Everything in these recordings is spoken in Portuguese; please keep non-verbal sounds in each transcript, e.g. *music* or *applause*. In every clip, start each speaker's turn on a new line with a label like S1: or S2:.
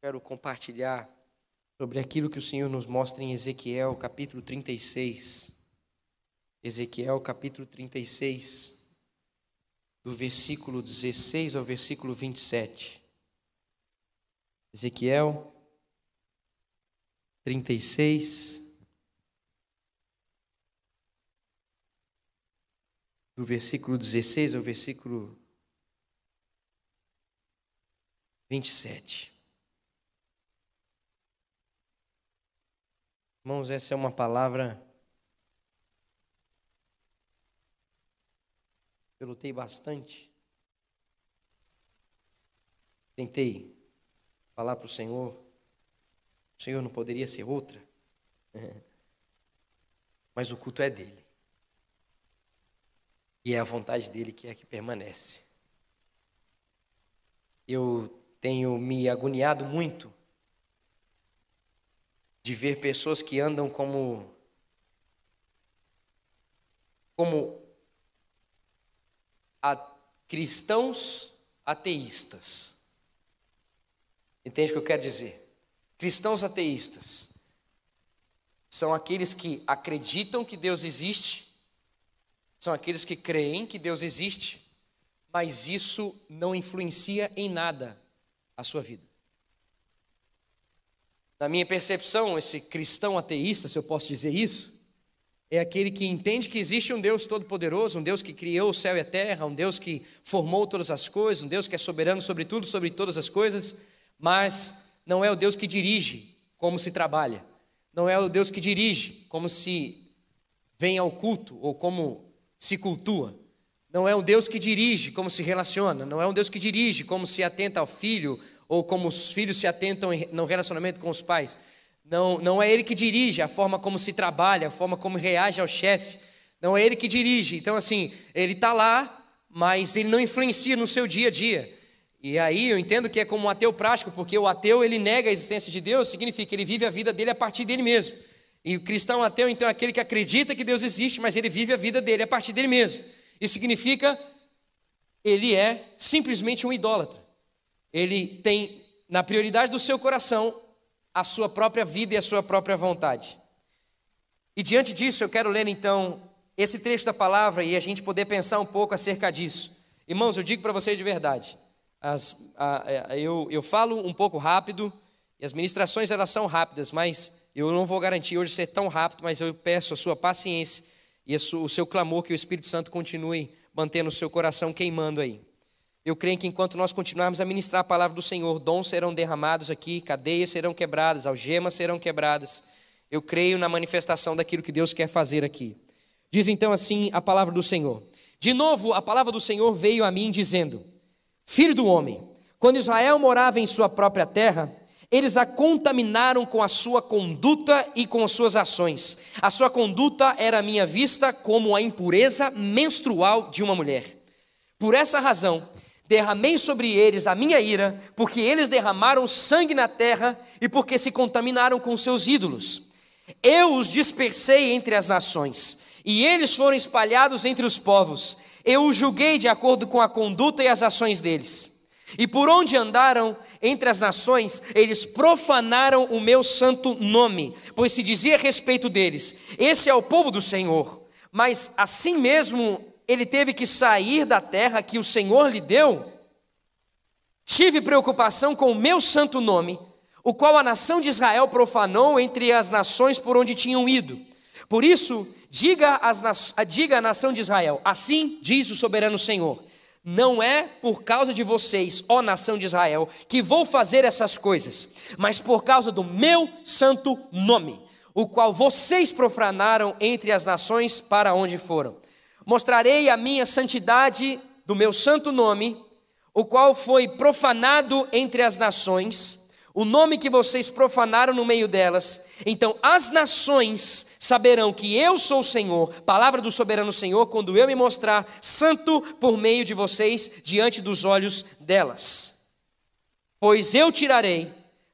S1: Quero compartilhar sobre aquilo que o Senhor nos mostra em Ezequiel, capítulo 36. Ezequiel, capítulo 36, do versículo 16 ao versículo 27. Ezequiel 36, do versículo 16 ao versículo 27. Irmãos, essa é uma palavra. Eu lutei bastante. Tentei falar para o Senhor. O Senhor não poderia ser outra. *laughs* Mas o culto é dele. E é a vontade dele que é que permanece. Eu tenho me agoniado muito de ver pessoas que andam como como a, cristãos ateístas. Entende o que eu quero dizer? Cristãos ateístas são aqueles que acreditam que Deus existe, são aqueles que creem que Deus existe, mas isso não influencia em nada a sua vida. Na minha percepção, esse cristão ateísta, se eu posso dizer isso, é aquele que entende que existe um Deus todo-poderoso, um Deus que criou o céu e a terra, um Deus que formou todas as coisas, um Deus que é soberano sobre tudo, sobre todas as coisas, mas não é o Deus que dirige como se trabalha, não é o Deus que dirige como se vem ao culto ou como se cultua, não é um Deus que dirige como se relaciona, não é um Deus que dirige como se atenta ao filho ou como os filhos se atentam no relacionamento com os pais. Não, não é ele que dirige a forma como se trabalha, a forma como reage ao chefe. Não é ele que dirige. Então, assim, ele está lá, mas ele não influencia no seu dia a dia. E aí eu entendo que é como um ateu prático, porque o ateu ele nega a existência de Deus, significa que ele vive a vida dele a partir dele mesmo. E o cristão ateu, então, é aquele que acredita que Deus existe, mas ele vive a vida dele a partir dele mesmo. Isso significa ele é simplesmente um idólatra ele tem na prioridade do seu coração a sua própria vida e a sua própria vontade. E diante disso, eu quero ler então esse trecho da palavra e a gente poder pensar um pouco acerca disso. Irmãos, eu digo para vocês de verdade, as, a, a, eu, eu falo um pouco rápido e as ministrações elas são rápidas, mas eu não vou garantir hoje ser tão rápido, mas eu peço a sua paciência e o seu clamor que o Espírito Santo continue mantendo o seu coração queimando aí. Eu creio que enquanto nós continuarmos a ministrar a palavra do Senhor, dons serão derramados aqui, cadeias serão quebradas, algemas serão quebradas. Eu creio na manifestação daquilo que Deus quer fazer aqui. Diz então assim a palavra do Senhor. De novo, a palavra do Senhor veio a mim dizendo: Filho do homem, quando Israel morava em sua própria terra, eles a contaminaram com a sua conduta e com as suas ações. A sua conduta era minha vista como a impureza menstrual de uma mulher. Por essa razão, derramei sobre eles a minha ira, porque eles derramaram sangue na terra e porque se contaminaram com seus ídolos. Eu os dispersei entre as nações, e eles foram espalhados entre os povos. Eu os julguei de acordo com a conduta e as ações deles. E por onde andaram entre as nações, eles profanaram o meu santo nome, pois se dizia a respeito deles: Esse é o povo do Senhor. Mas assim mesmo ele teve que sair da terra que o Senhor lhe deu, tive preocupação com o meu santo nome, o qual a nação de Israel profanou entre as nações por onde tinham ido. Por isso, diga, diga à nação de Israel: Assim diz o soberano Senhor. Não é por causa de vocês, ó nação de Israel, que vou fazer essas coisas, mas por causa do meu santo nome, o qual vocês profanaram entre as nações para onde foram. Mostrarei a minha santidade do meu santo nome, o qual foi profanado entre as nações, o nome que vocês profanaram no meio delas. Então as nações saberão que eu sou o Senhor, palavra do soberano Senhor, quando eu me mostrar santo por meio de vocês diante dos olhos delas. Pois eu tirarei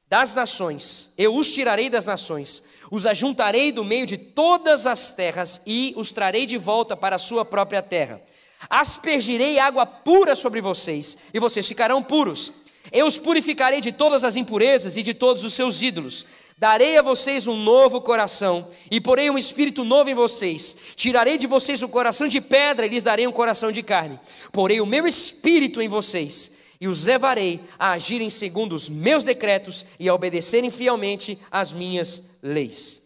S1: das nações, eu os tirarei das nações, os ajuntarei do meio de todas as terras e os trarei de volta para a sua própria terra. Aspergirei água pura sobre vocês e vocês ficarão puros. Eu os purificarei de todas as impurezas e de todos os seus ídolos. Darei a vocês um novo coração e porei um espírito novo em vocês. Tirarei de vocês o coração de pedra e lhes darei um coração de carne. Porei o meu espírito em vocês e os levarei a agirem segundo os meus decretos e a obedecerem fielmente às minhas leis.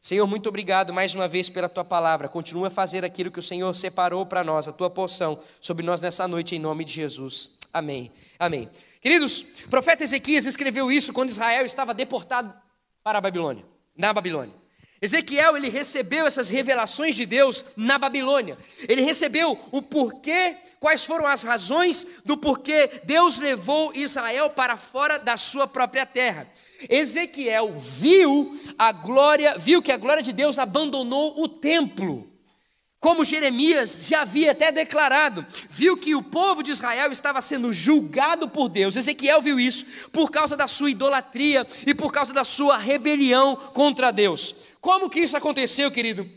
S1: Senhor, muito obrigado mais uma vez pela tua palavra. Continua a fazer aquilo que o Senhor separou para nós, a tua porção sobre nós nessa noite, em nome de Jesus. Amém. Amém. Queridos, o profeta Ezequias escreveu isso quando Israel estava deportado para a Babilônia, na Babilônia. Ezequiel, ele recebeu essas revelações de Deus na Babilônia. Ele recebeu o porquê, quais foram as razões do porquê Deus levou Israel para fora da sua própria terra. Ezequiel viu a glória, viu que a glória de Deus abandonou o templo. Como Jeremias já havia até declarado, viu que o povo de Israel estava sendo julgado por Deus. Ezequiel viu isso por causa da sua idolatria e por causa da sua rebelião contra Deus. Como que isso aconteceu, querido?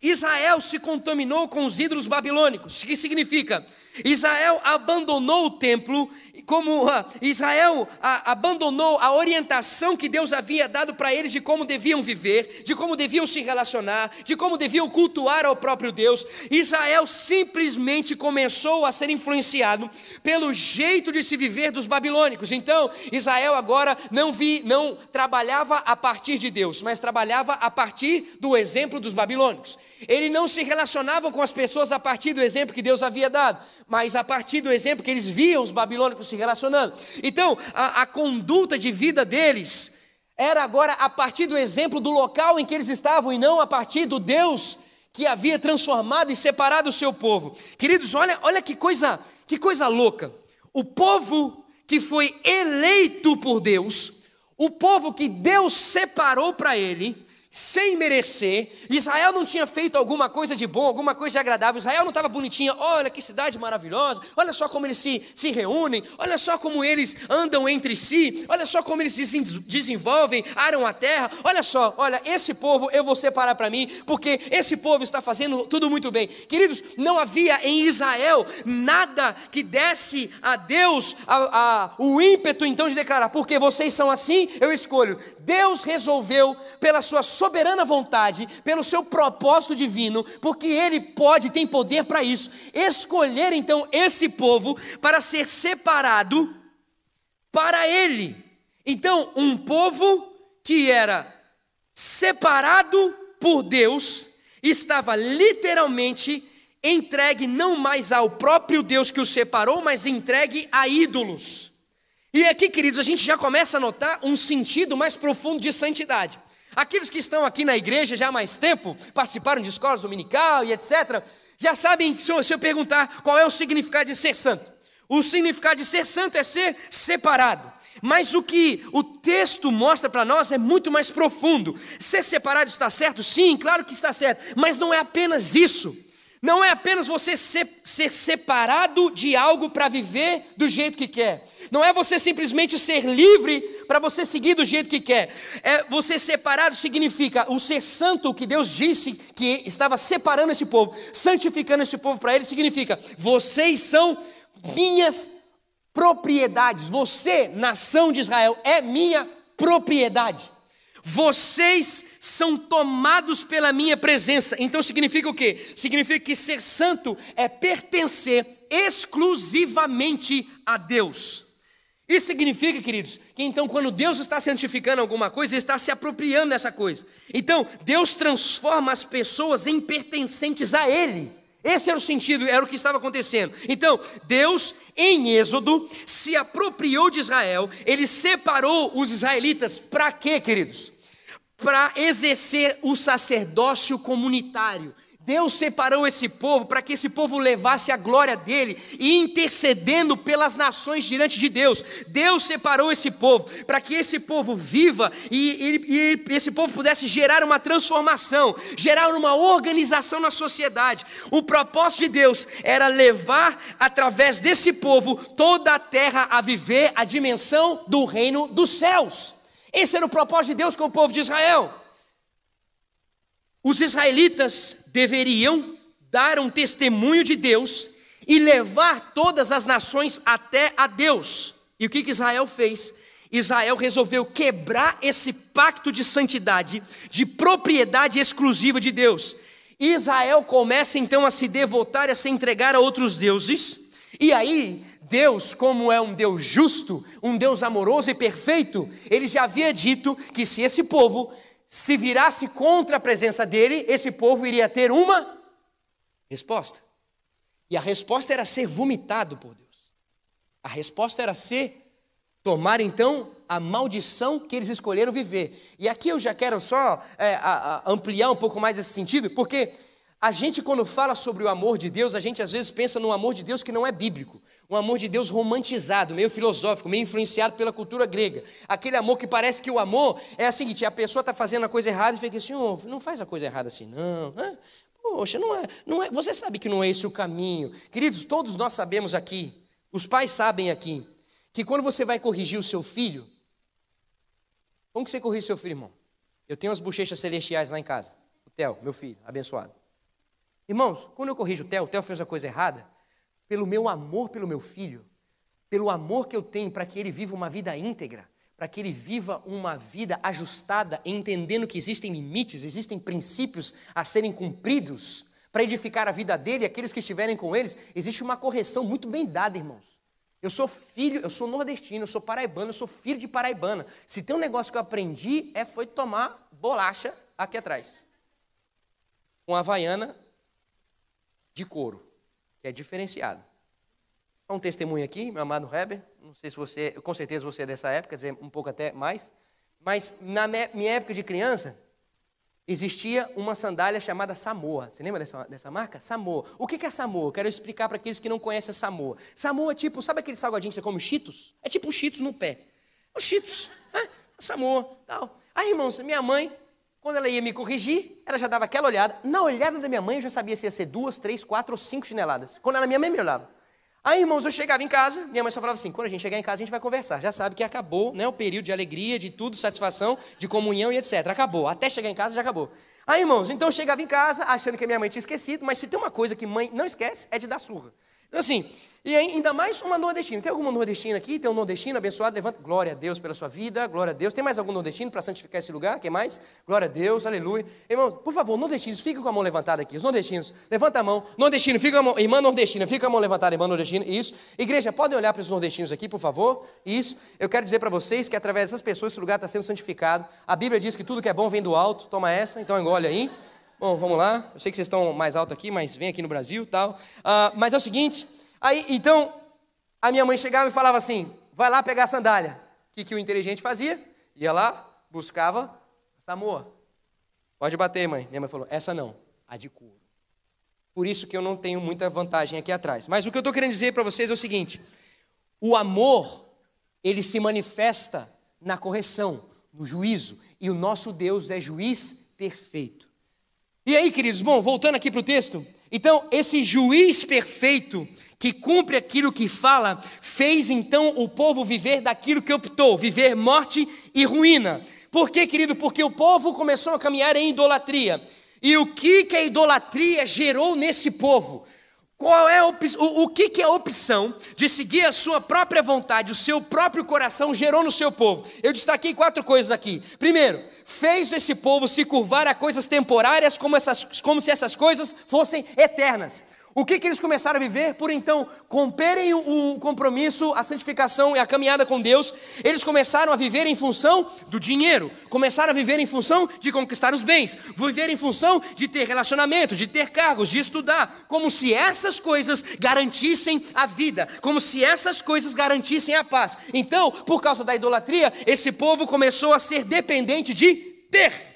S1: Israel se contaminou com os ídolos babilônicos, que significa Israel abandonou o templo como uh, Israel uh, abandonou a orientação que Deus havia dado para eles de como deviam viver, de como deviam se relacionar, de como deviam cultuar ao próprio Deus, Israel simplesmente começou a ser influenciado pelo jeito de se viver dos babilônicos. Então, Israel agora não vi, não trabalhava a partir de Deus, mas trabalhava a partir do exemplo dos babilônicos. Ele não se relacionava com as pessoas a partir do exemplo que Deus havia dado, mas a partir do exemplo que eles viam os babilônicos se relacionando. Então, a, a conduta de vida deles era agora a partir do exemplo do local em que eles estavam e não a partir do Deus que havia transformado e separado o seu povo. Queridos, olha, olha que coisa, que coisa louca. O povo que foi eleito por Deus, o povo que Deus separou para ele, sem merecer. Israel não tinha feito alguma coisa de bom, alguma coisa de agradável. Israel não estava bonitinha. Olha que cidade maravilhosa. Olha só como eles se, se reúnem. Olha só como eles andam entre si. Olha só como eles desenvolvem, aram a terra. Olha só, olha, esse povo eu vou separar para mim, porque esse povo está fazendo tudo muito bem. Queridos, não havia em Israel nada que desse a Deus a, a, o ímpeto então de declarar, porque vocês são assim, eu escolho. Deus resolveu pela sua soberana vontade, pelo seu propósito divino, porque Ele pode, tem poder para isso, escolher então esse povo para ser separado para Ele. Então, um povo que era separado por Deus, estava literalmente entregue não mais ao próprio Deus que o separou, mas entregue a ídolos. E aqui, queridos, a gente já começa a notar um sentido mais profundo de santidade. Aqueles que estão aqui na igreja já há mais tempo, participaram de escolas dominical e etc., já sabem, eu, se eu perguntar qual é o significado de ser santo. O significado de ser santo é ser separado. Mas o que o texto mostra para nós é muito mais profundo. Ser separado está certo? Sim, claro que está certo. Mas não é apenas isso. Não é apenas você ser, ser separado de algo para viver do jeito que quer. Não é você simplesmente ser livre para você seguir do jeito que quer. É você separado significa o ser santo que Deus disse que estava separando esse povo, santificando esse povo para ele significa vocês são minhas propriedades. Você, nação de Israel, é minha propriedade. Vocês são tomados pela minha presença. Então significa o quê? Significa que ser santo é pertencer exclusivamente a Deus. Isso significa, queridos, que então quando Deus está santificando alguma coisa, Ele está se apropriando dessa coisa. Então, Deus transforma as pessoas em pertencentes a Ele. Esse era o sentido, era o que estava acontecendo. Então, Deus, em Êxodo, se apropriou de Israel, ele separou os israelitas para quê, queridos? Para exercer o sacerdócio comunitário. Deus separou esse povo para que esse povo levasse a glória dele e intercedendo pelas nações diante de Deus. Deus separou esse povo para que esse povo viva e, e, e, esse povo pudesse gerar uma transformação, gerar uma organização na sociedade. O propósito de Deus era levar através desse povo toda a terra a viver a dimensão do reino dos céus. Esse era o propósito de Deus com o povo de Israel. Os israelitas deveriam dar um testemunho de Deus e levar todas as nações até a Deus. E o que, que Israel fez? Israel resolveu quebrar esse pacto de santidade, de propriedade exclusiva de Deus. Israel começa então a se devotar, a se entregar a outros deuses, e aí Deus, como é um Deus justo, um Deus amoroso e perfeito, ele já havia dito que se esse povo se virasse contra a presença dele, esse povo iria ter uma resposta. E a resposta era ser vomitado por Deus. A resposta era ser tomar então a maldição que eles escolheram viver. E aqui eu já quero só é, a, a ampliar um pouco mais esse sentido, porque a gente, quando fala sobre o amor de Deus, a gente às vezes pensa num amor de Deus que não é bíblico um amor de Deus romantizado, meio filosófico, meio influenciado pela cultura grega. Aquele amor que parece que o amor é o seguinte: a pessoa está fazendo a coisa errada e fica assim, oh, não faz a coisa errada assim, não. Poxa, não é, não é, você sabe que não é esse o caminho. Queridos, todos nós sabemos aqui, os pais sabem aqui, que quando você vai corrigir o seu filho, como que você corrige seu filho, irmão? Eu tenho as bochechas celestiais lá em casa. O Theo, meu filho, abençoado. Irmãos, quando eu corrijo o Theo, o Theo fez a coisa errada, pelo meu amor pelo meu filho, pelo amor que eu tenho para que ele viva uma vida íntegra, para que ele viva uma vida ajustada, entendendo que existem limites, existem princípios a serem cumpridos para edificar a vida dele e aqueles que estiverem com eles, existe uma correção muito bem dada, irmãos. Eu sou filho, eu sou nordestino, eu sou paraibano, eu sou filho de paraibana. Se tem um negócio que eu aprendi, é foi tomar bolacha aqui atrás. Com a havaiana de couro que é diferenciado. Um testemunho aqui, meu amado Heber, não sei se você, com certeza você é dessa época, quer dizer, um pouco até mais, mas na minha época de criança, existia uma sandália chamada Samoa. Você lembra dessa, dessa marca? Samoa. O que é Samoa? Quero explicar para aqueles que não conhecem Samoa. Samoa é tipo, sabe aquele salgadinho que você come Cheetos? É tipo um Cheetos no pé. Os Cheetos, né? Samoa, tal. Aí, irmãos, minha mãe quando ela ia me corrigir, ela já dava aquela olhada. Na olhada da minha mãe, eu já sabia se ia ser duas, três, quatro ou cinco chineladas. Quando ela, minha mãe me olhava. Aí, irmãos, eu chegava em casa, minha mãe só falava assim: quando a gente chegar em casa, a gente vai conversar. Já sabe que acabou né, o período de alegria, de tudo, satisfação, de comunhão e etc. Acabou. Até chegar em casa, já acabou. Aí, irmãos, então eu chegava em casa achando que a minha mãe tinha esquecido, mas se tem uma coisa que mãe não esquece, é de dar surra. Assim, e ainda mais uma nordestina. Tem alguma nordestina aqui? Tem um nordestino abençoado? Levanta. Glória a Deus pela sua vida. Glória a Deus. Tem mais algum nordestino para santificar esse lugar? Quem mais? Glória a Deus. Aleluia. Irmãos, por favor, nordestinos, fiquem com a mão levantada aqui. Os nordestinos, levanta a mão. Nordestino, fica a mão. Irmã nordestina, fica a mão levantada, irmã nordestina. Isso. Igreja, podem olhar para os nordestinos aqui, por favor? Isso. Eu quero dizer para vocês que através dessas pessoas esse lugar está sendo santificado. A Bíblia diz que tudo que é bom vem do alto. Toma essa, então engole aí. Bom, vamos lá. Eu sei que vocês estão mais alto aqui, mas vem aqui no Brasil tal. Uh, mas é o seguinte. Aí, então, a minha mãe chegava e falava assim: vai lá pegar a sandália. O que, que o inteligente fazia? Ia lá, buscava Samoa. Pode bater, mãe. Minha mãe falou: essa não, a de couro. Por isso que eu não tenho muita vantagem aqui atrás. Mas o que eu estou querendo dizer para vocês é o seguinte: o amor, ele se manifesta na correção, no juízo. E o nosso Deus é juiz perfeito. E aí, queridos, bom, voltando aqui para o texto. Então, esse juiz perfeito, que cumpre aquilo que fala, fez então o povo viver daquilo que optou, viver morte e ruína. Por quê, querido? Porque o povo começou a caminhar em idolatria. E o que, que a idolatria gerou nesse povo? Qual é o, o, que, que a opção de seguir a sua própria vontade, o seu próprio coração gerou no seu povo? Eu destaquei quatro coisas aqui. Primeiro, fez esse povo se curvar a coisas temporárias como, essas, como se essas coisas fossem eternas. O que, que eles começaram a viver? Por então cumprirem o compromisso, a santificação e a caminhada com Deus, eles começaram a viver em função do dinheiro, começaram a viver em função de conquistar os bens, viver em função de ter relacionamento, de ter cargos, de estudar, como se essas coisas garantissem a vida, como se essas coisas garantissem a paz. Então, por causa da idolatria, esse povo começou a ser dependente de ter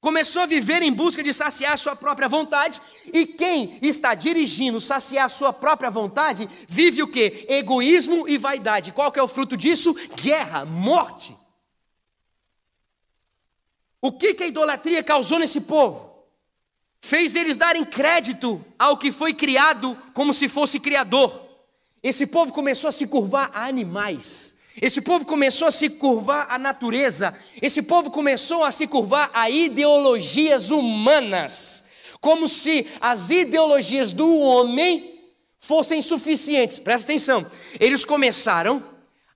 S1: começou a viver em busca de saciar sua própria vontade, e quem está dirigindo saciar a sua própria vontade, vive o que? Egoísmo e vaidade. Qual que é o fruto disso? Guerra, morte. O que, que a idolatria causou nesse povo? Fez eles darem crédito ao que foi criado como se fosse criador. Esse povo começou a se curvar a animais. Esse povo começou a se curvar à natureza, esse povo começou a se curvar a ideologias humanas, como se as ideologias do homem fossem suficientes. Presta atenção, eles começaram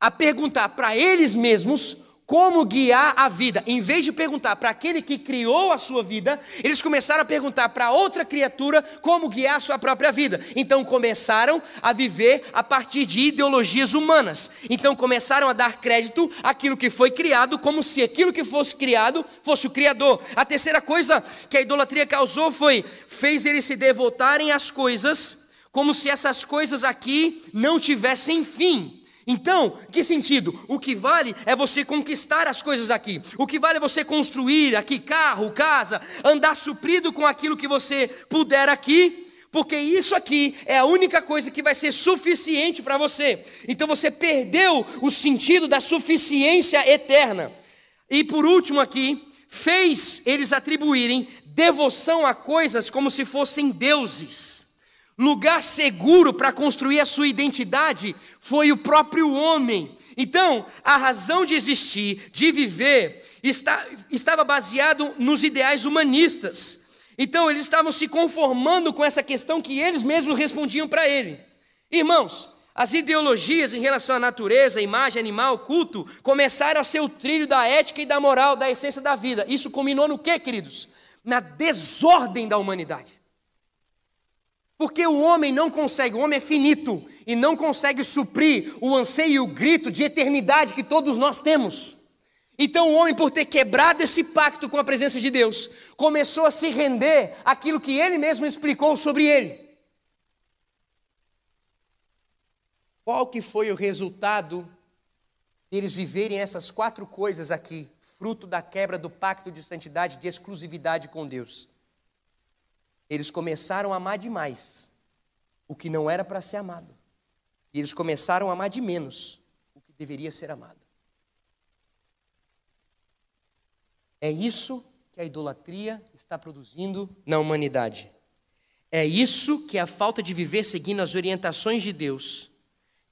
S1: a perguntar para eles mesmos como guiar a vida. Em vez de perguntar para aquele que criou a sua vida, eles começaram a perguntar para outra criatura como guiar a sua própria vida. Então começaram a viver a partir de ideologias humanas. Então começaram a dar crédito àquilo que foi criado, como se aquilo que fosse criado fosse o Criador. A terceira coisa que a idolatria causou foi fez eles se devotarem às coisas como se essas coisas aqui não tivessem fim. Então, que sentido? O que vale é você conquistar as coisas aqui. O que vale é você construir aqui carro, casa, andar suprido com aquilo que você puder aqui, porque isso aqui é a única coisa que vai ser suficiente para você. Então você perdeu o sentido da suficiência eterna. E por último aqui, fez eles atribuírem devoção a coisas como se fossem deuses. Lugar seguro para construir a sua identidade foi o próprio homem. Então, a razão de existir, de viver, está, estava baseado nos ideais humanistas. Então, eles estavam se conformando com essa questão que eles mesmos respondiam para ele. Irmãos, as ideologias em relação à natureza, imagem animal, culto, começaram a ser o trilho da ética e da moral, da essência da vida. Isso culminou no que, queridos? Na desordem da humanidade. Porque o homem não consegue, o homem é finito e não consegue suprir o anseio e o grito de eternidade que todos nós temos. Então o homem, por ter quebrado esse pacto com a presença de Deus, começou a se render àquilo que ele mesmo explicou sobre ele. Qual que foi o resultado deles viverem essas quatro coisas aqui, fruto da quebra do pacto de santidade, de exclusividade com Deus? Eles começaram a amar demais o que não era para ser amado. E eles começaram a amar de menos o que deveria ser amado. É isso que a idolatria está produzindo na humanidade. É isso que a falta de viver seguindo as orientações de Deus,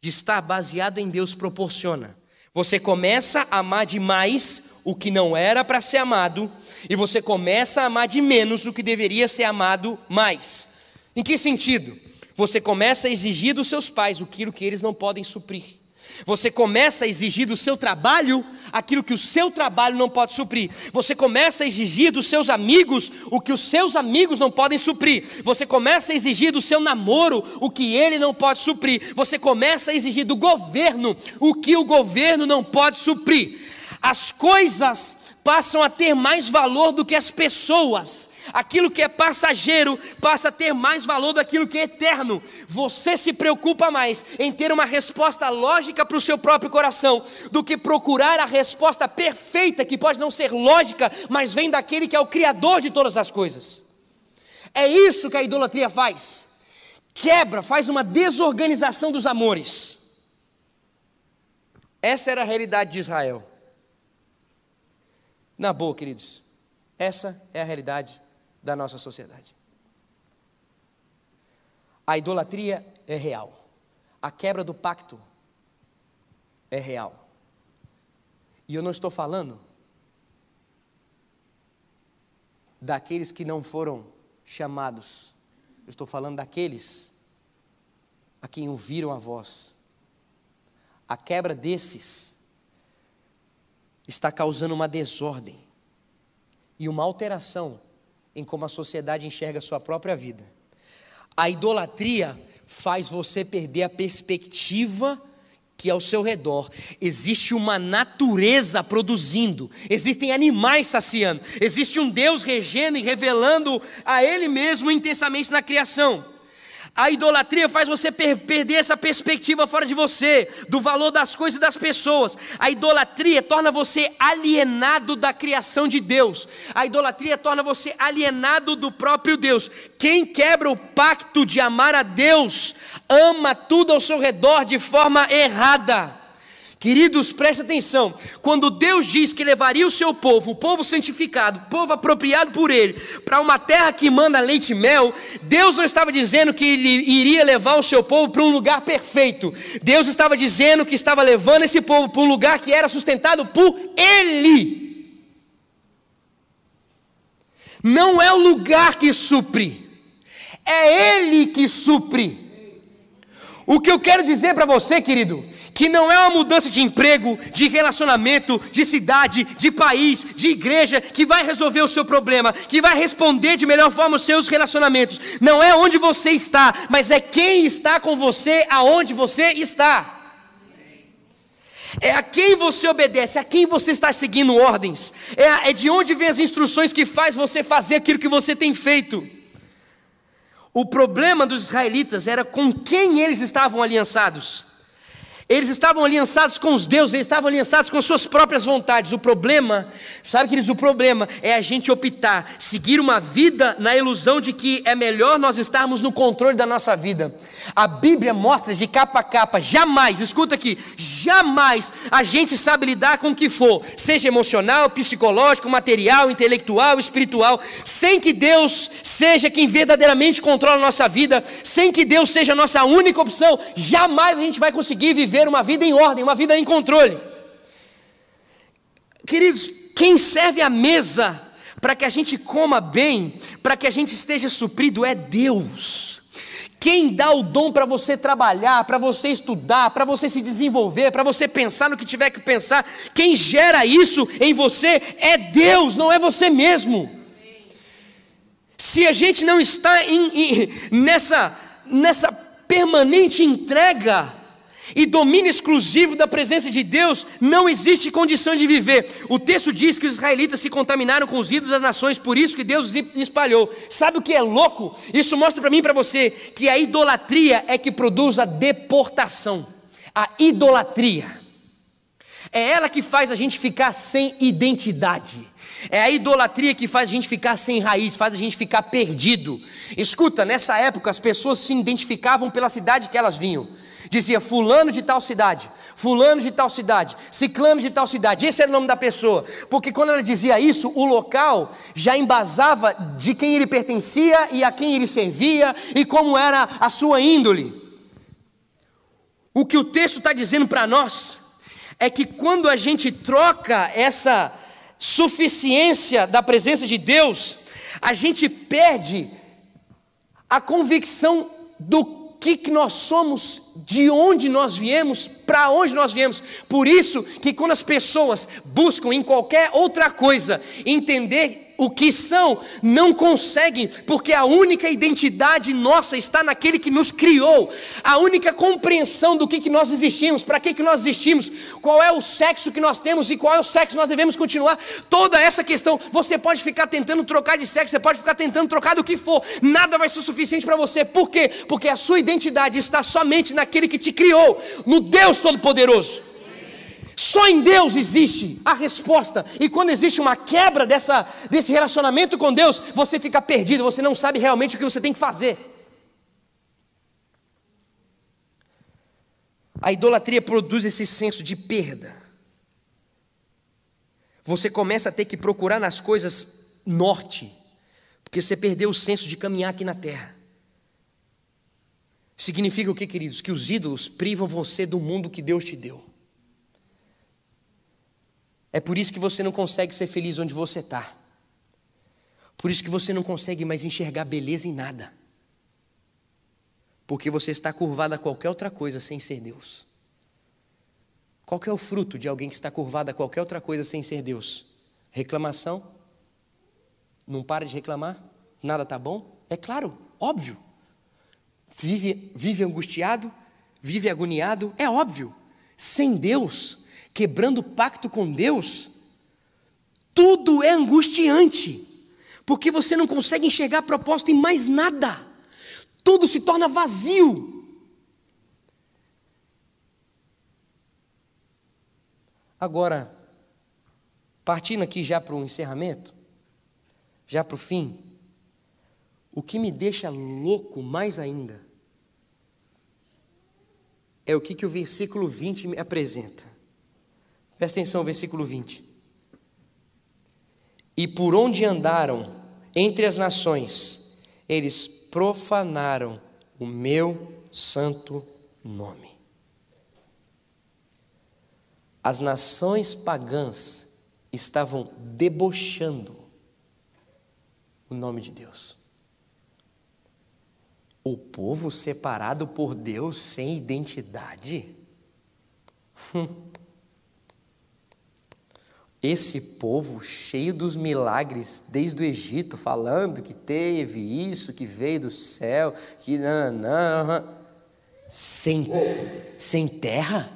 S1: de estar baseado em Deus, proporciona. Você começa a amar demais o que não era para ser amado, e você começa a amar de menos o que deveria ser amado mais. Em que sentido? Você começa a exigir dos seus pais aquilo que eles não podem suprir. Você começa a exigir do seu trabalho aquilo que o seu trabalho não pode suprir. Você começa a exigir dos seus amigos o que os seus amigos não podem suprir. Você começa a exigir do seu namoro o que ele não pode suprir. Você começa a exigir do governo o que o governo não pode suprir. As coisas passam a ter mais valor do que as pessoas. Aquilo que é passageiro passa a ter mais valor daquilo que é eterno. Você se preocupa mais em ter uma resposta lógica para o seu próprio coração do que procurar a resposta perfeita, que pode não ser lógica, mas vem daquele que é o Criador de todas as coisas. É isso que a idolatria faz. Quebra, faz uma desorganização dos amores. Essa era a realidade de Israel. Na boa, queridos, essa é a realidade da nossa sociedade. A idolatria é real. A quebra do pacto é real. E eu não estou falando daqueles que não foram chamados. Eu estou falando daqueles a quem ouviram a voz. A quebra desses está causando uma desordem e uma alteração em como a sociedade enxerga a sua própria vida. A idolatria faz você perder a perspectiva que ao seu redor existe uma natureza produzindo, existem animais saciando, existe um Deus regendo e revelando a Ele mesmo intensamente na criação. A idolatria faz você per perder essa perspectiva fora de você, do valor das coisas e das pessoas. A idolatria torna você alienado da criação de Deus. A idolatria torna você alienado do próprio Deus. Quem quebra o pacto de amar a Deus, ama tudo ao seu redor de forma errada. Queridos, preste atenção. Quando Deus diz que levaria o seu povo, o povo santificado, o povo apropriado por Ele, para uma terra que manda leite e mel, Deus não estava dizendo que Ele iria levar o seu povo para um lugar perfeito. Deus estava dizendo que estava levando esse povo para um lugar que era sustentado por Ele. Não é o lugar que supre, é Ele que supre. O que eu quero dizer para você, querido, que não é uma mudança de emprego, de relacionamento, de cidade, de país, de igreja, que vai resolver o seu problema, que vai responder de melhor forma os seus relacionamentos. Não é onde você está, mas é quem está com você aonde você está. É a quem você obedece, a quem você está seguindo ordens, é, é de onde vem as instruções que faz você fazer aquilo que você tem feito. O problema dos israelitas era com quem eles estavam aliançados. Eles estavam aliançados com os deuses, eles estavam aliançados com suas próprias vontades. O problema, sabe que eles o problema é a gente optar, seguir uma vida na ilusão de que é melhor nós estarmos no controle da nossa vida. A Bíblia mostra de capa a capa, jamais, escuta aqui, jamais a gente sabe lidar com o que for, seja emocional, psicológico, material, intelectual, espiritual, sem que Deus seja quem verdadeiramente controla a nossa vida, sem que Deus seja a nossa única opção, jamais a gente vai conseguir viver uma vida em ordem, uma vida em controle. Queridos, quem serve a mesa para que a gente coma bem, para que a gente esteja suprido é Deus. Quem dá o dom para você trabalhar, para você estudar, para você se desenvolver, para você pensar no que tiver que pensar, quem gera isso em você é Deus, não é você mesmo. Se a gente não está em, em, nessa, nessa permanente entrega, e domínio exclusivo da presença de Deus, não existe condição de viver. O texto diz que os israelitas se contaminaram com os ídolos das nações, por isso que Deus os espalhou. Sabe o que é louco? Isso mostra para mim e para você que a idolatria é que produz a deportação. A idolatria. É ela que faz a gente ficar sem identidade. É a idolatria que faz a gente ficar sem raiz, faz a gente ficar perdido. Escuta, nessa época as pessoas se identificavam pela cidade que elas vinham dizia fulano de tal cidade, fulano de tal cidade, ciclano de tal cidade, esse era o nome da pessoa, porque quando ela dizia isso, o local já embasava de quem ele pertencia e a quem ele servia e como era a sua índole. O que o texto está dizendo para nós é que quando a gente troca essa suficiência da presença de Deus, a gente perde a convicção do que, que nós somos, de onde nós viemos, para onde nós viemos. Por isso que quando as pessoas buscam em qualquer outra coisa entender o que são, não conseguem, porque a única identidade nossa está naquele que nos criou, a única compreensão do que, que nós existimos, para que, que nós existimos, qual é o sexo que nós temos e qual é o sexo que nós devemos continuar, toda essa questão, você pode ficar tentando trocar de sexo, você pode ficar tentando trocar do que for, nada vai ser suficiente para você, por quê? Porque a sua identidade está somente naquele que te criou, no Deus Todo-Poderoso. Só em Deus existe a resposta. E quando existe uma quebra dessa, desse relacionamento com Deus, você fica perdido, você não sabe realmente o que você tem que fazer. A idolatria produz esse senso de perda. Você começa a ter que procurar nas coisas norte, porque você perdeu o senso de caminhar aqui na terra. Significa o que, queridos? Que os ídolos privam você do mundo que Deus te deu. É por isso que você não consegue ser feliz onde você está. Por isso que você não consegue mais enxergar beleza em nada. Porque você está curvado a qualquer outra coisa sem ser Deus. Qual é o fruto de alguém que está curvado a qualquer outra coisa sem ser Deus? Reclamação? Não para de reclamar? Nada está bom? É claro, óbvio. Vive, vive angustiado, vive agoniado, é óbvio. Sem Deus, quebrando o pacto com Deus, tudo é angustiante, porque você não consegue enxergar propósito em mais nada, tudo se torna vazio. Agora, partindo aqui já para o encerramento, já para o fim, o que me deixa louco mais ainda é o que, que o versículo 20 me apresenta. Presta atenção, versículo 20. E por onde andaram entre as nações, eles profanaram o meu santo nome. As nações pagãs estavam debochando o nome de Deus. O povo separado por Deus sem identidade. Hum. Esse povo cheio dos milagres desde o Egito, falando que teve isso, que veio do céu, que não, não, sem, sem terra?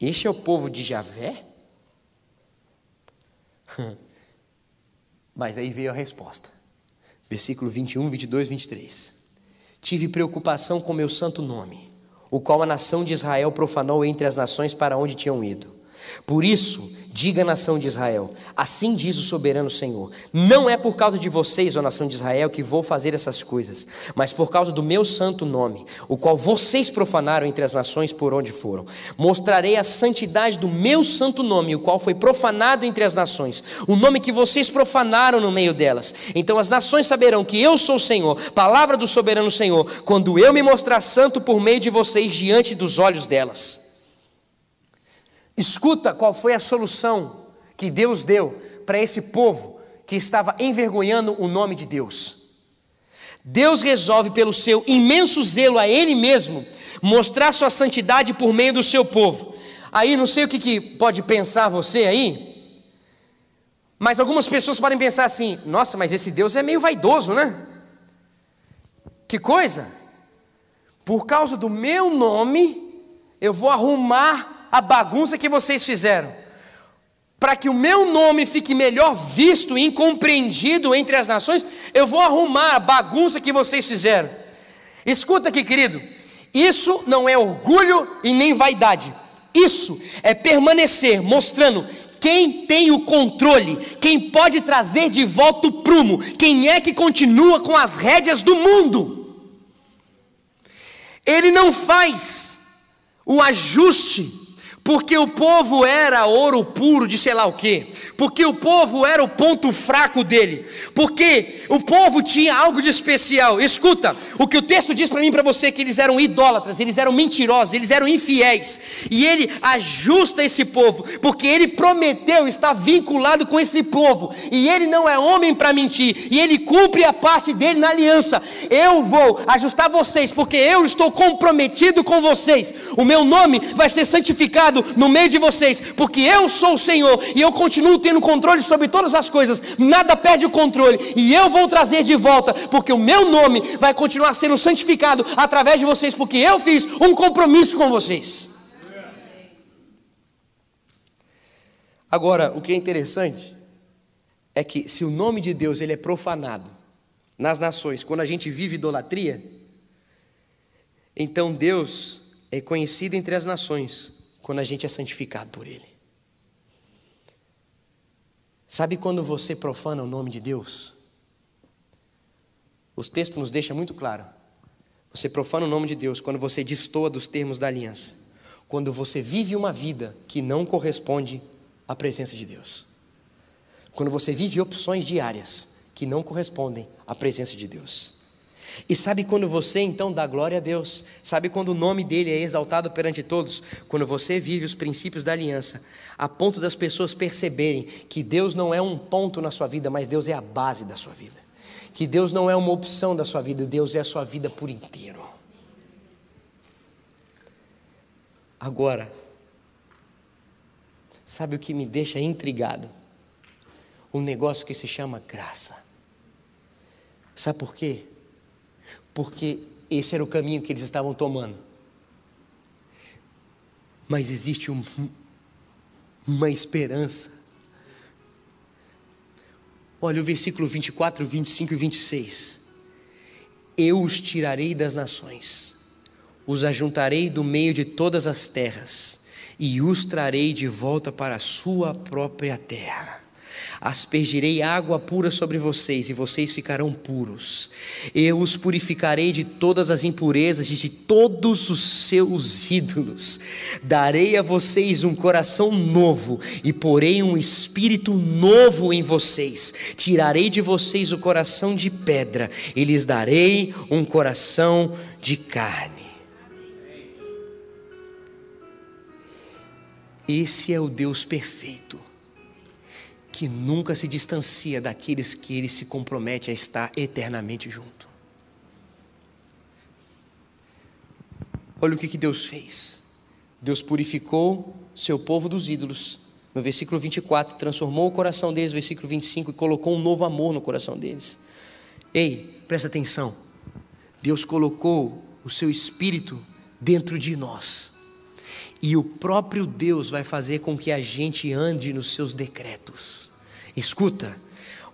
S1: Este é o povo de Javé? *laughs* Mas aí veio a resposta. Versículo 21, 22, 23. Tive preocupação com meu santo nome o qual a nação de Israel profanou entre as nações para onde tinham ido. Por isso, Diga a nação de Israel: Assim diz o soberano Senhor: Não é por causa de vocês, ó nação de Israel, que vou fazer essas coisas, mas por causa do meu santo nome, o qual vocês profanaram entre as nações por onde foram. Mostrarei a santidade do meu santo nome, o qual foi profanado entre as nações, o nome que vocês profanaram no meio delas. Então as nações saberão que eu sou o Senhor, palavra do soberano Senhor, quando eu me mostrar santo por meio de vocês diante dos olhos delas. Escuta qual foi a solução que Deus deu para esse povo que estava envergonhando o nome de Deus. Deus resolve, pelo seu imenso zelo a Ele mesmo, mostrar sua santidade por meio do seu povo. Aí, não sei o que, que pode pensar você aí, mas algumas pessoas podem pensar assim: nossa, mas esse Deus é meio vaidoso, né? Que coisa! Por causa do meu nome, eu vou arrumar a bagunça que vocês fizeram, para que o meu nome fique melhor visto e incompreendido entre as nações, eu vou arrumar a bagunça que vocês fizeram. Escuta aqui, querido, isso não é orgulho e nem vaidade, isso é permanecer mostrando quem tem o controle, quem pode trazer de volta o prumo, quem é que continua com as rédeas do mundo. Ele não faz o ajuste porque o povo era ouro puro de sei lá o quê, porque o povo era o ponto fraco dele, porque o povo tinha algo de especial. Escuta, o que o texto diz para mim e para você é que eles eram idólatras, eles eram mentirosos, eles eram infiéis, e ele ajusta esse povo, porque ele prometeu estar vinculado com esse povo, e ele não é homem para mentir, e ele cumpre a parte dele na aliança. Eu vou ajustar vocês, porque eu estou comprometido com vocês, o meu nome vai ser santificado no meio de vocês, porque eu sou o Senhor e eu continuo tendo controle sobre todas as coisas, nada perde o controle, e eu vou trazer de volta, porque o meu nome vai continuar sendo santificado através de vocês, porque eu fiz um compromisso com vocês. Agora, o que é interessante é que se o nome de Deus ele é profanado nas nações, quando a gente vive idolatria, então Deus é conhecido entre as nações quando a gente é santificado por Ele. Sabe quando você profana o nome de Deus? O texto nos deixa muito claro. Você profana o nome de Deus quando você destoa dos termos da aliança. Quando você vive uma vida que não corresponde à presença de Deus. Quando você vive opções diárias que não correspondem à presença de Deus. E sabe quando você então dá glória a Deus? Sabe quando o nome dele é exaltado perante todos? Quando você vive os princípios da aliança, a ponto das pessoas perceberem que Deus não é um ponto na sua vida, mas Deus é a base da sua vida. Que Deus não é uma opção da sua vida, Deus é a sua vida por inteiro. Agora, sabe o que me deixa intrigado? Um negócio que se chama graça. Sabe por quê? Porque esse era o caminho que eles estavam tomando. Mas existe um, uma esperança. Olha o versículo 24, 25 e 26. Eu os tirarei das nações, os ajuntarei do meio de todas as terras, e os trarei de volta para a sua própria terra aspergirei água pura sobre vocês e vocês ficarão puros. Eu os purificarei de todas as impurezas e de todos os seus ídolos. Darei a vocês um coração novo e porei um espírito novo em vocês. Tirarei de vocês o coração de pedra e lhes darei um coração de carne. Esse é o Deus perfeito que nunca se distancia daqueles que ele se compromete a estar eternamente junto. Olha o que, Deus fez. Deus purificou seu povo dos ídolos. No versículo 24, transformou o coração deles, no versículo 25, e colocou um novo amor no coração deles. Ei, presta atenção. Deus colocou o seu espírito dentro de nós. E o próprio Deus vai fazer com que a gente ande nos seus decretos. Escuta,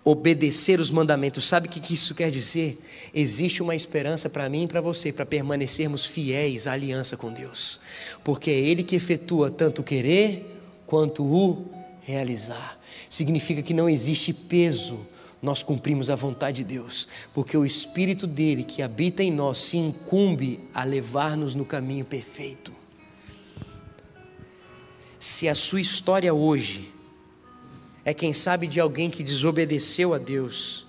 S1: obedecer os mandamentos, sabe o que isso quer dizer? Existe uma esperança para mim e para você, para permanecermos fiéis à aliança com Deus, porque é Ele que efetua tanto o querer quanto o realizar. Significa que não existe peso nós cumprimos a vontade de Deus, porque o Espírito dele que habita em nós se incumbe a levar-nos no caminho perfeito. Se a sua história hoje é quem sabe de alguém que desobedeceu a Deus,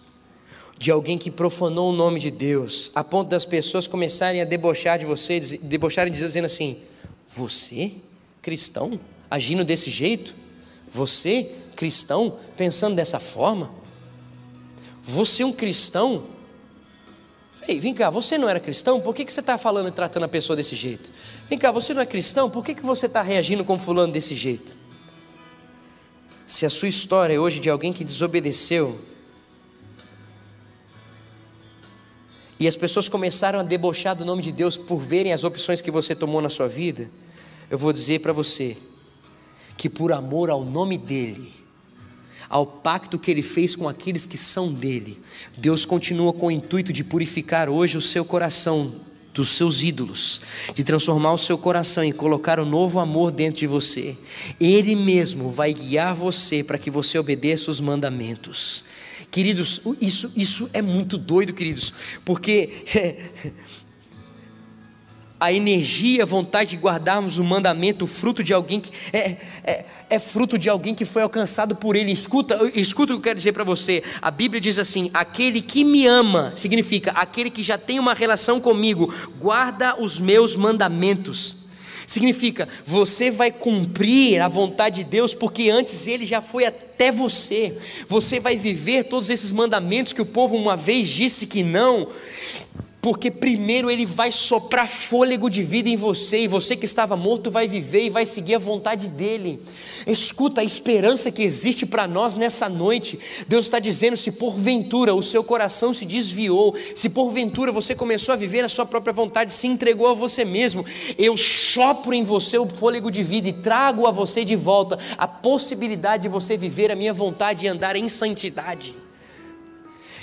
S1: de alguém que profanou o nome de Deus, a ponto das pessoas começarem a debochar de você, debocharem dizendo assim: Você, cristão, agindo desse jeito? Você, cristão, pensando dessa forma? Você um cristão? Ei, vem cá, você não era cristão? Por que, que você está falando e tratando a pessoa desse jeito? Vem cá, você não é cristão? Por que, que você está reagindo com fulano desse jeito? Se a sua história é hoje de alguém que desobedeceu, e as pessoas começaram a debochar do nome de Deus por verem as opções que você tomou na sua vida, eu vou dizer para você que por amor ao nome dEle, ao pacto que ele fez com aqueles que são dele. Deus continua com o intuito de purificar hoje o seu coração dos seus ídolos, de transformar o seu coração e colocar o um novo amor dentro de você. Ele mesmo vai guiar você para que você obedeça os mandamentos. Queridos, isso, isso é muito doido, queridos, porque *laughs* a energia, a vontade de guardarmos o mandamento, o fruto de alguém que é, é é fruto de alguém que foi alcançado por Ele. Escuta, escuta o que eu quero dizer para você. A Bíblia diz assim: aquele que me ama, significa aquele que já tem uma relação comigo, guarda os meus mandamentos. Significa, você vai cumprir a vontade de Deus, porque antes Ele já foi até você. Você vai viver todos esses mandamentos que o povo uma vez disse que não. Porque primeiro ele vai soprar fôlego de vida em você, e você que estava morto vai viver e vai seguir a vontade dele. Escuta a esperança que existe para nós nessa noite. Deus está dizendo: se porventura o seu coração se desviou, se porventura você começou a viver a sua própria vontade, se entregou a você mesmo, eu sopro em você o fôlego de vida e trago a você de volta a possibilidade de você viver a minha vontade e andar em santidade.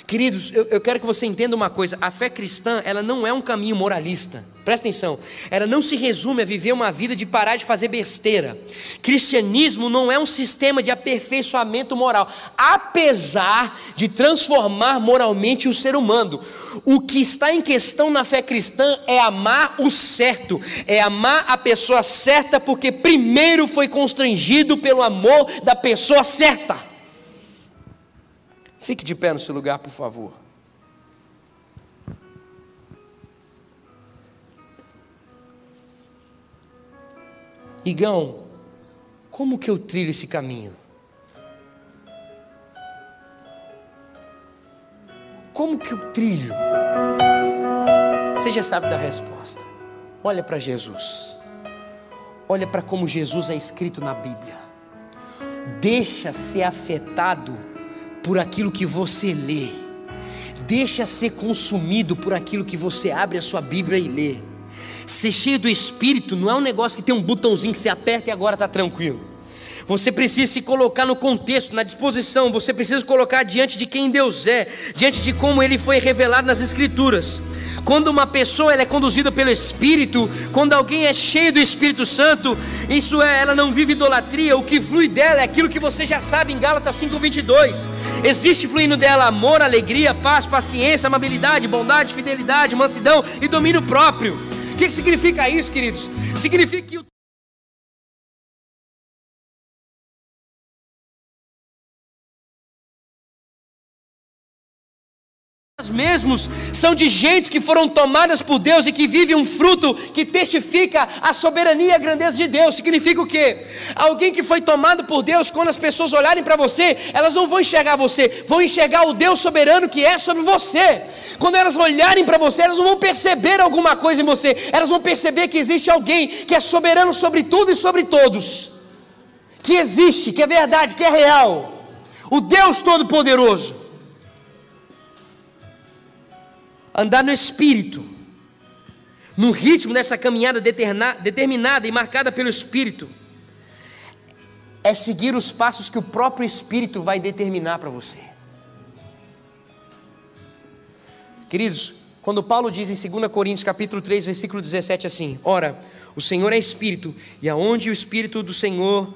S1: Queridos, eu, eu, quero que você entenda uma coisa: a fé cristã, ela não é um caminho moralista. Presta atenção, ela não se resume a viver uma vida de parar de fazer besteira. Cristianismo não é um sistema de aperfeiçoamento moral, apesar de transformar moralmente o ser humano. O que está em questão na fé cristã é amar o certo, é amar a pessoa certa, porque primeiro foi constrangido pelo amor da pessoa certa. Fique de pé no seu lugar, por favor. Igão, como que eu trilho esse caminho? Como que eu trilho? Você já sabe da resposta. Olha para Jesus. Olha para como Jesus é escrito na Bíblia. Deixa ser afetado por aquilo que você lê. Deixa ser consumido por aquilo que você abre a sua Bíblia e lê. Ser cheio do Espírito não é um negócio que tem um botãozinho que você aperta e agora está tranquilo. Você precisa se colocar no contexto, na disposição, você precisa colocar diante de quem Deus é, diante de como Ele foi revelado nas Escrituras. Quando uma pessoa ela é conduzida pelo Espírito, quando alguém é cheio do Espírito Santo, isso é, ela não vive idolatria, o que flui dela é aquilo que você já sabe em Gálatas 5:22. Existe fluindo dela amor, alegria, paz, paciência, amabilidade, bondade, fidelidade, mansidão e domínio próprio. O que significa isso, queridos? Significa que o mesmos são de gentes que foram tomadas por Deus e que vivem um fruto que testifica a soberania e a grandeza de Deus. Significa o quê? Alguém que foi tomado por Deus, quando as pessoas olharem para você, elas não vão enxergar você, vão enxergar o Deus soberano que é sobre você. Quando elas olharem para você, elas não vão perceber alguma coisa em você, elas vão perceber que existe alguém que é soberano sobre tudo e sobre todos, que existe, que é verdade, que é real. O Deus Todo-Poderoso. Andar no espírito, no ritmo dessa caminhada determinada e marcada pelo espírito, é seguir os passos que o próprio espírito vai determinar para você. Queridos, quando Paulo diz em 2 Coríntios capítulo 3, versículo 17 assim: Ora, o Senhor é espírito, e aonde o espírito do Senhor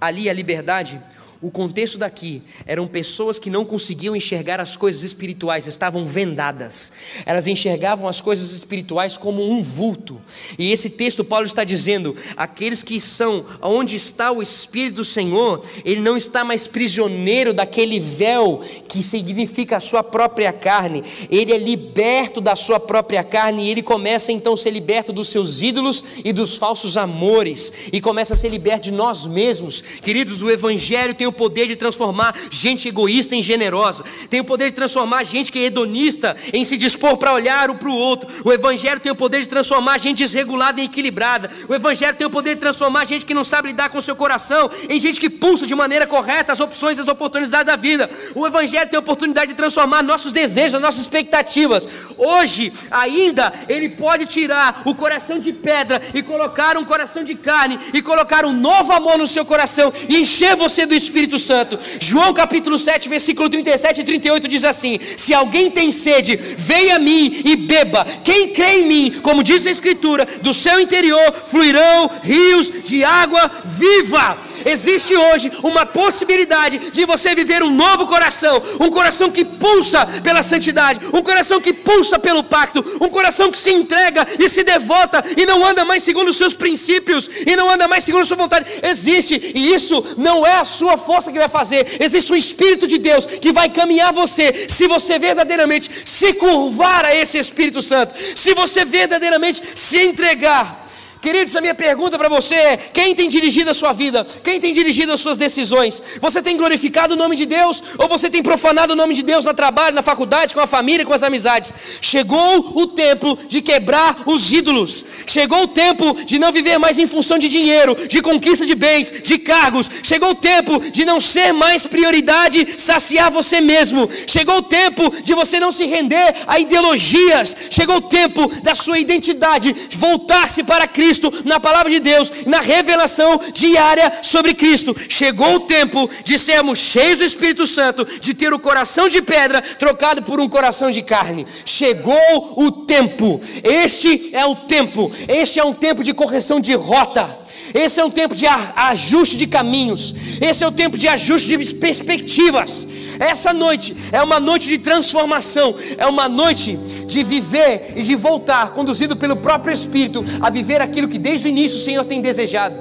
S1: ali a liberdade, o contexto daqui eram pessoas que não conseguiam enxergar as coisas espirituais, estavam vendadas. Elas enxergavam as coisas espirituais como um vulto. E esse texto Paulo está dizendo: aqueles que são onde está o espírito do Senhor, ele não está mais prisioneiro daquele véu que significa a sua própria carne. Ele é liberto da sua própria carne e ele começa então a ser liberto dos seus ídolos e dos falsos amores e começa a ser liberto de nós mesmos. Queridos, o evangelho tem o poder de transformar gente egoísta em generosa, tem o poder de transformar gente que é hedonista em se dispor para olhar um para o outro. O Evangelho tem o poder de transformar gente desregulada em equilibrada. O Evangelho tem o poder de transformar gente que não sabe lidar com o seu coração em gente que pulsa de maneira correta as opções e as oportunidades da vida. O Evangelho tem a oportunidade de transformar nossos desejos, nossas expectativas. Hoje, ainda, Ele pode tirar o coração de pedra e colocar um coração de carne e colocar um novo amor no seu coração e encher você do Espírito Espírito Santo. João capítulo 7, versículo 37 e 38 diz assim: Se alguém tem sede, venha a mim e beba. Quem crê em mim, como diz a Escritura, do seu interior fluirão rios de água viva. Existe hoje uma possibilidade de você viver um novo coração, um coração que pulsa pela santidade, um coração que pulsa pelo pacto, um coração que se entrega e se devota e não anda mais segundo os seus princípios e não anda mais segundo a sua vontade. Existe, e isso não é a sua força que vai fazer, existe um Espírito de Deus que vai caminhar você, se você verdadeiramente se curvar a esse Espírito Santo, se você verdadeiramente se entregar. Queridos, a minha pergunta para você é: quem tem dirigido a sua vida? Quem tem dirigido as suas decisões? Você tem glorificado o nome de Deus ou você tem profanado o nome de Deus no trabalho, na faculdade, com a família, com as amizades? Chegou o tempo de quebrar os ídolos. Chegou o tempo de não viver mais em função de dinheiro, de conquista de bens, de cargos. Chegou o tempo de não ser mais prioridade saciar você mesmo. Chegou o tempo de você não se render a ideologias. Chegou o tempo da sua identidade voltar-se para Cristo Cristo, na palavra de Deus, na revelação diária sobre Cristo. Chegou o tempo de sermos cheios do Espírito Santo, de ter o coração de pedra trocado por um coração de carne. Chegou o tempo. Este é o tempo. Este é um tempo de correção de rota. Esse é um tempo de ajuste de caminhos. Esse é o tempo de ajuste de perspectivas. Essa noite é uma noite de transformação. É uma noite de viver e de voltar, conduzido pelo próprio Espírito, a viver aquilo que desde o início o Senhor tem desejado.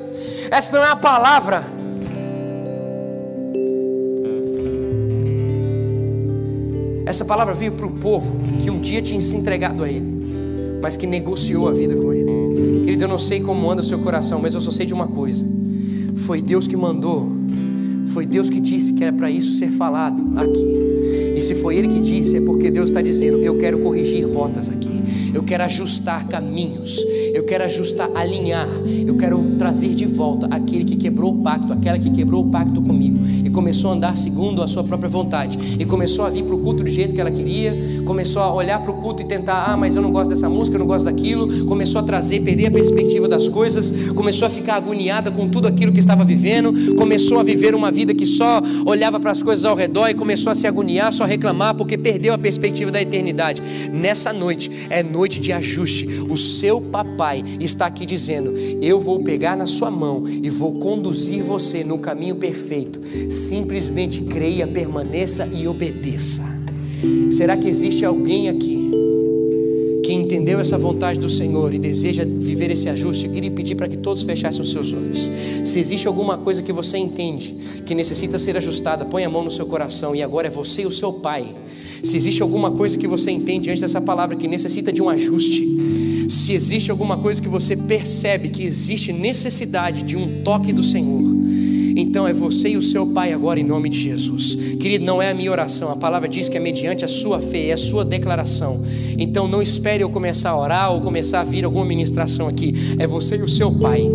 S1: Essa não é a palavra. Essa palavra veio para o povo que um dia tinha se entregado a Ele, mas que negociou a vida com Ele. Querido, eu não sei como anda o seu coração, mas eu só sei de uma coisa: foi Deus que mandou, foi Deus que disse que era para isso ser falado aqui. E se foi Ele que disse, é porque Deus está dizendo: Eu quero corrigir rotas aqui, eu quero ajustar caminhos, eu quero ajustar, alinhar, eu quero trazer de volta aquele que quebrou o pacto, aquela que quebrou o pacto comigo começou a andar segundo a sua própria vontade e começou a vir para o culto do jeito que ela queria, começou a olhar para o culto e tentar, ah, mas eu não gosto dessa música, eu não gosto daquilo, começou a trazer, perder a perspectiva das coisas, começou a ficar agoniada com tudo aquilo que estava vivendo, começou a viver uma vida que só olhava para as coisas ao redor e começou a se agoniar, só reclamar porque perdeu a perspectiva da eternidade. Nessa noite é noite de ajuste. O seu papai Pai está aqui dizendo: Eu vou pegar na sua mão e vou conduzir você no caminho perfeito. Simplesmente creia, permaneça e obedeça. Será que existe alguém aqui que entendeu essa vontade do Senhor e deseja viver esse ajuste, eu queria pedir para que todos fechassem os seus olhos. Se existe alguma coisa que você entende que necessita ser ajustada, põe a mão no seu coração e agora é você e o seu pai. Se existe alguma coisa que você entende diante dessa palavra que necessita de um ajuste, se existe alguma coisa que você percebe que existe necessidade de um toque do Senhor, então é você e o seu pai agora em nome de Jesus. Querido, não é a minha oração, a palavra diz que é mediante a sua fé, é a sua declaração. Então não espere eu começar a orar ou começar a vir alguma ministração aqui. É você e o seu pai.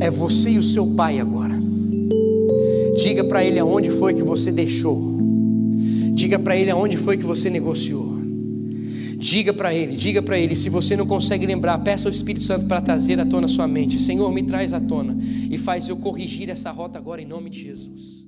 S1: É você e o seu pai agora. Diga para ele aonde foi que você deixou. Diga para ele aonde foi que você negociou. Diga para ele, diga para ele. Se você não consegue lembrar, peça ao Espírito Santo para trazer à tona sua mente. Senhor, me traz à tona e faz eu corrigir essa rota agora em nome de Jesus.